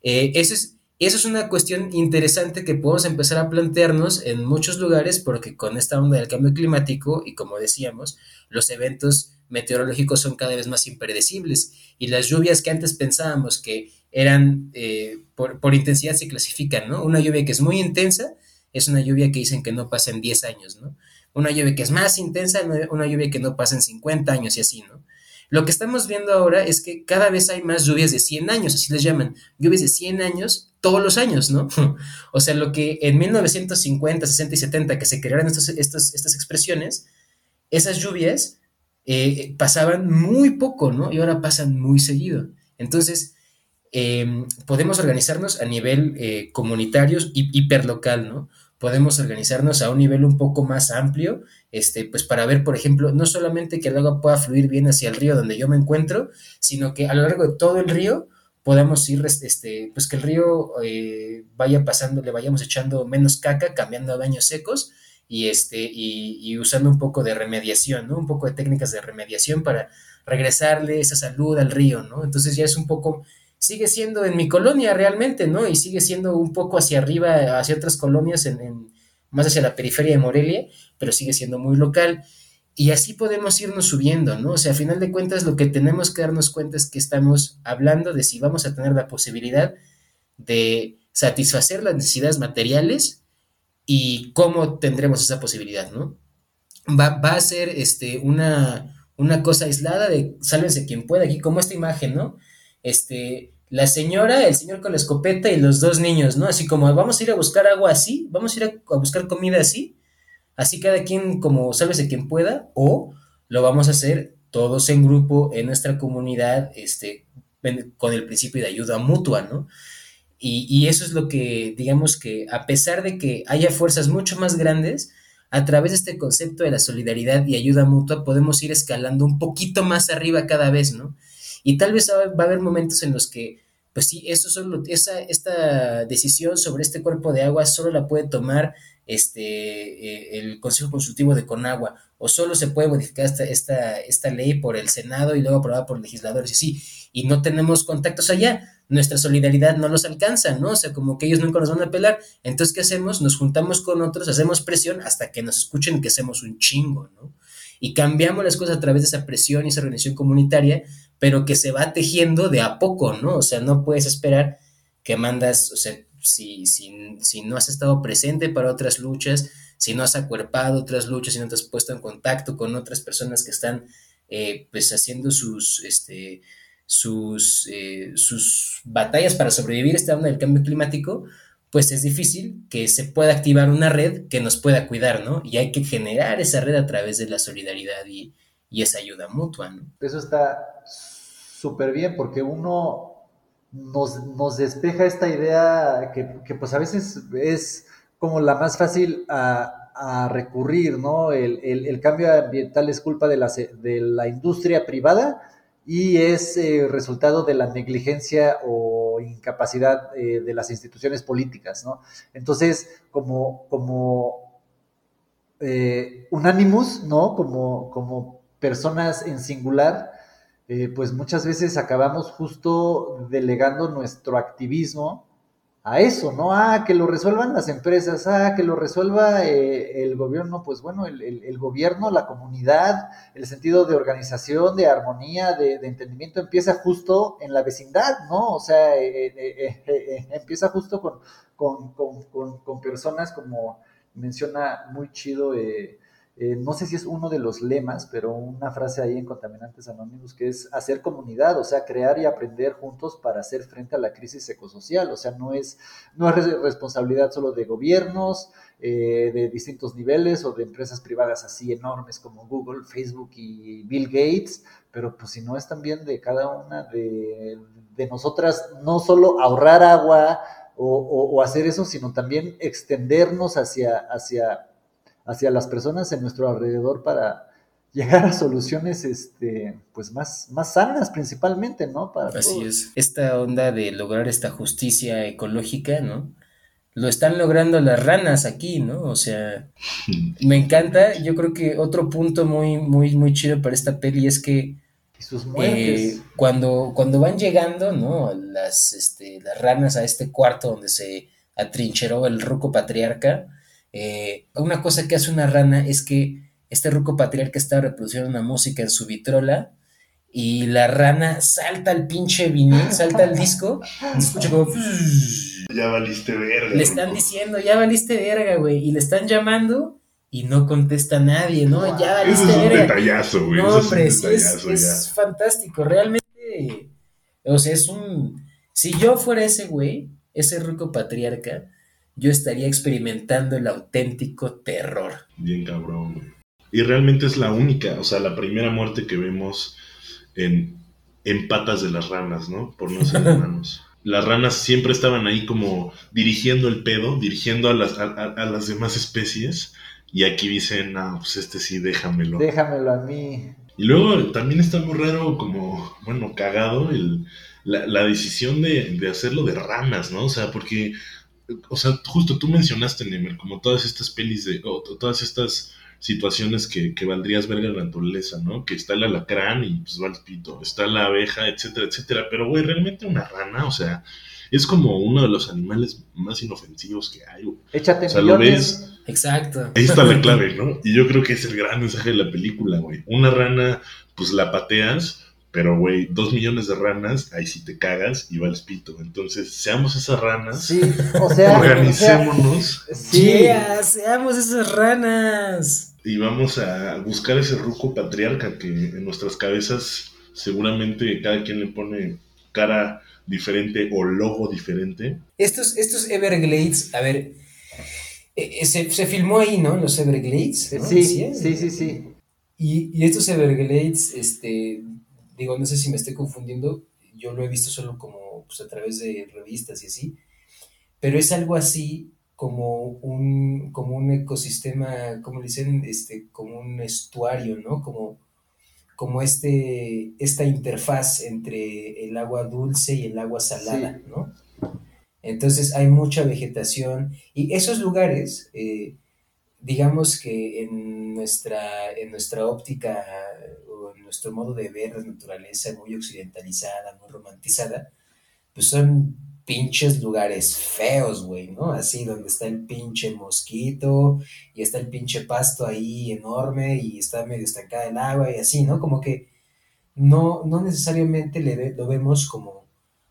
[SPEAKER 3] Eh, eso, es, eso es una cuestión interesante que podemos empezar a plantearnos en muchos lugares porque con esta onda del cambio climático y como decíamos, los eventos meteorológicos son cada vez más impredecibles y las lluvias que antes pensábamos que eran eh, por, por, intensidad se clasifican, ¿no? Una lluvia que es muy intensa es una lluvia que dicen que no pasa en 10 años, ¿no? Una lluvia que es más intensa, una lluvia que no pasa en 50 años y así, ¿no? Lo que estamos viendo ahora es que cada vez hay más lluvias de 100 años, así les llaman, lluvias de 100 años todos los años, ¿no? (laughs) o sea, lo que en 1950, 60 y 70 que se crearon estas, estas expresiones, esas lluvias eh, pasaban muy poco, ¿no? Y ahora pasan muy seguido. Entonces, em, podemos organizarnos a nivel eh, comunitario hiperlocal, ¿no? Podemos organizarnos a un nivel un poco más amplio, este, pues para ver, por ejemplo, no solamente que el agua pueda fluir bien hacia el río donde yo me encuentro, sino que a lo largo de todo el río podamos ir, este, pues que el río eh, vaya pasando, le vayamos echando menos caca, cambiando a baños secos y, este, y, y, usando un poco de remediación, ¿no? Un poco de técnicas de remediación para regresarle esa salud al río, ¿no? Entonces ya es un poco sigue siendo en mi colonia realmente, ¿no? Y sigue siendo un poco hacia arriba, hacia otras colonias, en, más hacia la periferia de Morelia, pero sigue siendo muy local. Y así podemos irnos subiendo, ¿no? O sea, a final de cuentas, lo que tenemos que darnos cuenta es que estamos hablando de si vamos a tener la posibilidad de satisfacer las necesidades materiales y cómo tendremos esa posibilidad, ¿no? Va, va a ser este, una, una cosa aislada de sálvense quien pueda, aquí como esta imagen, ¿no? Este, la señora, el señor con la escopeta y los dos niños, ¿no? Así como vamos a ir a buscar agua así, vamos a ir a, buscar comida así, así cada quien como sálvese quien pueda, o lo vamos a hacer todos en grupo en nuestra comunidad, este, con el principio de ayuda mutua, ¿no? Y, y, eso es lo que, digamos que, a pesar de que haya fuerzas mucho más grandes, a través de este concepto de la solidaridad y ayuda mutua podemos ir escalando un poquito más arriba cada vez, ¿no? Y tal vez va a haber momentos en los que, pues sí, eso solo, esa, esta decisión sobre este cuerpo de agua solo la puede tomar este, eh, el Consejo Consultivo de Conagua, o solo se puede modificar esta, esta, esta ley por el Senado y luego aprobada por legisladores, y sí, y no tenemos contactos allá, nuestra solidaridad no los alcanza, ¿no? O sea, como que ellos nunca nos van a apelar, entonces, ¿qué hacemos? Nos juntamos con otros, hacemos presión hasta que nos escuchen que hacemos un chingo, ¿no? Y cambiamos las cosas a través de esa presión y esa organización comunitaria pero que se va tejiendo de a poco, ¿no? O sea, no puedes esperar que mandas, o sea, si, si, si no has estado presente para otras luchas, si no has acuerpado otras luchas, si no te has puesto en contacto con otras personas que están, eh, pues, haciendo sus, este, sus, eh, sus batallas para sobrevivir esta onda del cambio climático, pues es difícil que se pueda activar una red que nos pueda cuidar, ¿no? Y hay que generar esa red a través de la solidaridad y, y esa ayuda mutua, ¿no?
[SPEAKER 2] Eso está súper bien porque uno nos, despeja esta idea que, pues a veces es como la más fácil a, recurrir, ¿no? El, cambio ambiental es culpa de la, de la industria privada y es eh, resultado de la negligencia o incapacidad eh, de las instituciones políticas, ¿no? Entonces, como, como eh, ¿no? Como, como personas en singular, eh, pues muchas veces acabamos justo delegando nuestro activismo a eso, ¿no? Ah, que lo resuelvan las empresas, ah, que lo resuelva eh, el gobierno, pues bueno, el, gobierno, la comunidad, el sentido de organización, de armonía, de, entendimiento empieza justo en la vecindad, ¿no? O sea, eh, empieza justo con, con, personas como menciona muy chido no sé si es uno de los lemas, pero una frase ahí en Contaminantes Anónimos que es hacer comunidad, o sea, crear y aprender juntos para hacer frente a la crisis ecosocial, o sea, no es, no es responsabilidad solo de gobiernos, eh, de distintos niveles o de empresas privadas así enormes como Google, Facebook y Bill Gates, pero pues si no es también de cada una de, nosotras, no solo ahorrar agua o, hacer eso, sino también extendernos hacia, hacia hacia las personas en nuestro alrededor para llegar a soluciones este pues más, más sanas principalmente, ¿no? Para
[SPEAKER 3] Así es. Esta onda de lograr esta justicia ecológica, ¿no? Lo están logrando las ranas aquí, ¿no? O sea, (laughs) me encanta. Yo creo que otro punto muy, muy, muy chido para esta peli es que eh, cuando, cuando van llegando, ¿no? Las, este, las ranas a este cuarto donde se atrincheró el ruco patriarca, eh, una cosa que hace una rana es que este ruco patriarca está reproduciendo una música en su vitrola y la rana salta al pinche vinil, (laughs) salta al disco, y escucha como... (laughs)
[SPEAKER 1] Ya valiste verga.
[SPEAKER 3] Le están diciendo, ya valiste verga, güey, y le están llamando y no contesta nadie, ¿no? Ya valiste
[SPEAKER 1] Eso
[SPEAKER 3] es
[SPEAKER 1] un detallazo, güey.
[SPEAKER 3] No, hombre, es, es fantástico, realmente, o sea, es un... Si yo fuera ese güey, ese ruco patriarca, yo estaría experimentando el auténtico terror.
[SPEAKER 1] Bien cabrón, güey. Y realmente es la única, o sea, la primera muerte que vemos en, en patas de las ranas, ¿no? Por no ser (laughs) humanos. las ranas siempre estaban ahí como dirigiendo el pedo, dirigiendo a las, a, las demás especies. Y aquí dicen, ah, pues este sí, déjamelo.
[SPEAKER 2] Déjamelo a mí.
[SPEAKER 1] Y luego también está muy raro, como, bueno, cagado, el, la, la decisión de, de, hacerlo de ranas, ¿no? O sea, porque o sea, justo tú mencionaste, Nemer, como todas estas pelis de, o todas estas situaciones que, que valdrías ver en la naturaleza, ¿no? Que está el alacrán y pues va el pito, está la abeja, etcétera, etcétera. Pero, güey, realmente una rana, o sea, es como uno de los animales más inofensivos que hay, güey.
[SPEAKER 2] Échate
[SPEAKER 1] o sea, lo ves.
[SPEAKER 3] Exacto.
[SPEAKER 1] Ahí está la clave, ¿no? Y yo creo que es el gran mensaje de la película, güey. Una rana, pues la pateas pero, güey, dos millones de ranas, ahí sí te cagas y va el pito. Entonces, seamos esas ranas.
[SPEAKER 2] Sí, o sea.
[SPEAKER 1] Organicémonos.
[SPEAKER 3] sí, seamos esas ranas.
[SPEAKER 1] Y vamos a buscar ese ruco patriarca que en nuestras cabezas seguramente cada quien le pone cara diferente o logo diferente.
[SPEAKER 3] Estos, estos Everglades, a ver, eh, eh, se, se filmó ahí, ¿no? Los Everglades.
[SPEAKER 2] Sí, sí, sí, sí.
[SPEAKER 3] Y, y, estos Everglades, este, digo, no sé si me estoy confundiendo, yo lo he visto solo como pues, a través de revistas y así, pero es algo así como un, como un ecosistema, como dicen, este, como un estuario, ¿no? Como, como este, esta interfaz entre el agua dulce y el agua salada, ¿no? Entonces hay mucha vegetación y esos lugares, eh, digamos que en nuestra, en nuestra óptica nuestro modo de ver la naturaleza muy occidentalizada, muy romantizada, pues son pinches lugares feos, güey, ¿no? Así donde está el pinche mosquito y está el pinche pasto ahí enorme y está medio estancada el agua y así, ¿no? Como que no, no necesariamente lo vemos como,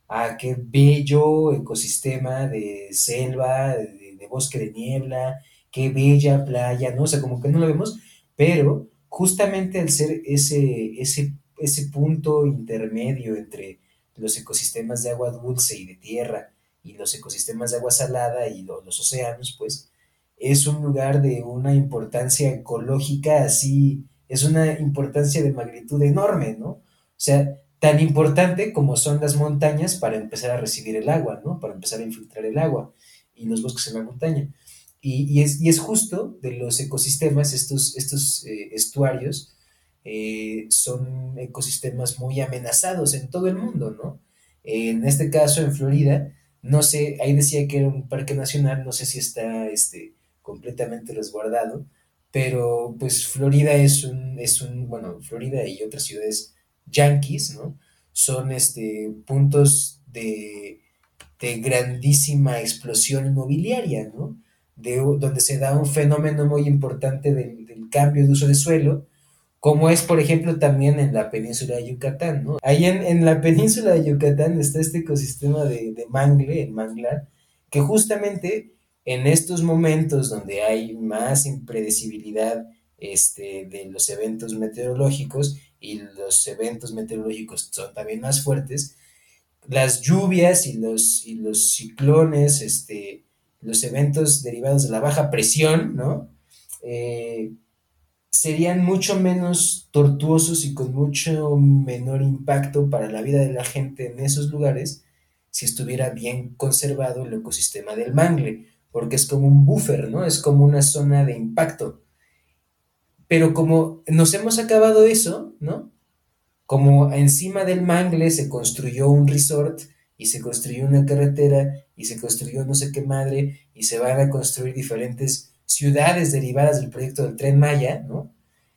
[SPEAKER 3] ah, qué bello ecosistema de selva, de bosque de niebla, qué bella playa, ¿no? O sea, como que no lo vemos, pero justamente al ser ese, ese, ese punto intermedio entre los ecosistemas de agua dulce y de tierra y los ecosistemas de agua salada y los océanos, pues es un lugar de una importancia ecológica así, es una importancia de magnitud enorme, ¿no? O sea, tan importante como son las montañas para empezar a recibir el agua, ¿no? Para empezar a infiltrar el agua y los bosques en la montaña. Y, es, es, justo de los ecosistemas, estos, estos eh, estuarios eh, son ecosistemas muy amenazados en todo el mundo, ¿no? En este caso, en Florida, no sé, ahí decía que era un parque nacional, no sé si está este, completamente resguardado, pero pues Florida es un, es un, bueno, Florida y otras ciudades yanquis, ¿no? Son este, puntos de grandísima explosión inmobiliaria, ¿no? De, donde se da un fenómeno muy importante del, cambio de uso de suelo, como es, por ejemplo, también en la península de Yucatán, ¿no? Ahí en, la península de Yucatán está este ecosistema de, de mangle, el manglar, que justamente en estos momentos donde hay más impredecibilidad este, de los eventos meteorológicos y los eventos meteorológicos son también más fuertes, las lluvias y los, y los ciclones, este, los eventos derivados de la baja presión, ¿no? Eh, serían mucho menos tortuosos y con mucho menor impacto para la vida de la gente en esos lugares si estuviera bien conservado el ecosistema del mangle, porque es como un buffer, ¿no? Es como una zona de impacto. Pero como nos hemos acabado eso, ¿no? Como encima del mangle se construyó un resort y se construyó una carretera y se construyó no sé qué madre y se van a construir diferentes ciudades derivadas del proyecto del tren Maya, ¿no?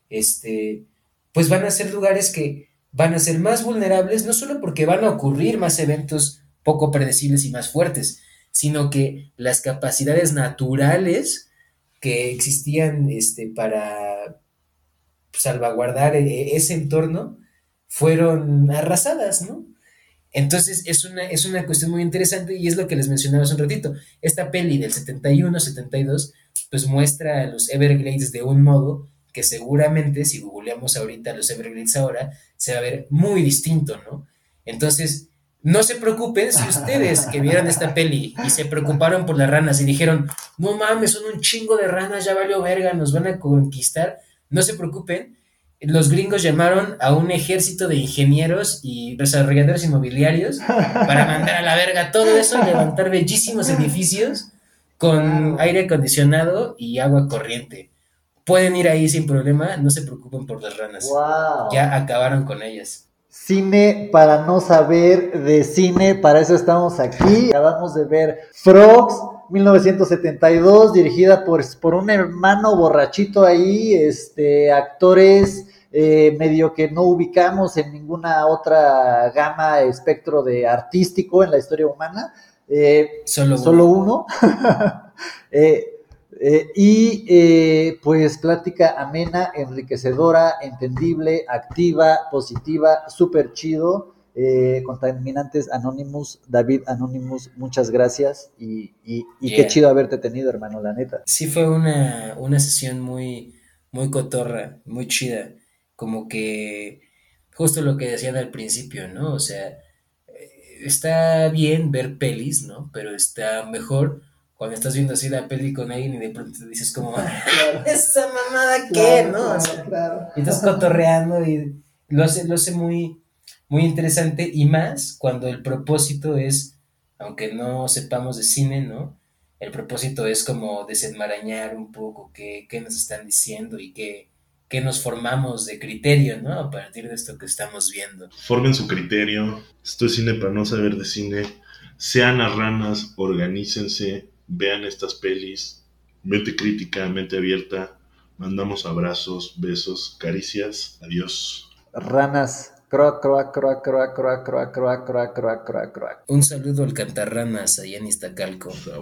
[SPEAKER 3] Este, pues van a ser lugares que van a ser más vulnerables, no solo porque van a ocurrir más eventos poco predecibles y más fuertes, sino que las capacidades naturales que existían este, para salvaguardar e, ese entorno fueron arrasadas, ¿no? Entonces es una, es una cuestión muy interesante y es lo que les mencionaba hace un ratito. Esta peli del 71-72 pues muestra a los Everglades de un modo que seguramente si googleamos ahorita los Everglades ahora se va a ver muy distinto, ¿no? Entonces, no se preocupen si ustedes que vieron esta peli y se preocuparon por las ranas y dijeron, no mames, son un chingo de ranas, ya valió verga, nos van a conquistar no se preocupen, los gringos llamaron a un ejército de ingenieros y desarrolladores inmobiliarios para mandar a la verga todo eso, levantar bellísimos edificios con aire acondicionado y agua corriente. Pueden ir ahí sin problema, no se preocupen por las ranas. Ya acabaron con ellas.
[SPEAKER 2] Cine para no saber de cine, para eso estamos aquí. Acabamos de ver Frogs, 1972, dirigida por, por un hermano borrachito ahí, este, actores eh, medio que no ubicamos en ninguna otra gama, espectro de artístico en la historia humana. Eh, solo, solo, uno. (laughs) Eh, y pues plática amena, enriquecedora, entendible, activa, positiva, súper chido. Eh, contaminantes Anonymous, David Anonymous, muchas gracias y, qué chido haberte tenido, hermano, la neta.
[SPEAKER 3] Sí, fue una, sesión muy, muy cotorra, muy chida, como que justo lo que decían al principio, ¿no? O sea, eh, está bien ver pelis, ¿no? Pero está mejor cuando estás viendo así la peli con alguien y de pronto te dices como, (laughs) esa mamada qué, ¿no? y estás cotorreando y lo hace, lo hace muy muy interesante y más cuando el propósito es, aunque no sepamos de cine, ¿no? El propósito es como desenmarañar un poco qué, nos están diciendo y qué, qué nos formamos de criterio, ¿no? A partir de esto que estamos viendo.
[SPEAKER 1] Formen su criterio. Esto es cine para no saber de cine. Sean las ranas, organícense, vean estas pelis. Mente crítica, mente abierta. Mandamos abrazos, besos, caricias. Adiós.
[SPEAKER 2] Ranas, Croac, croac, croac, croac, croac, croac, croac, croac, croac, croac, croac.
[SPEAKER 3] Un saludo al cantarranas allá en Iztacalco.
[SPEAKER 1] Ah,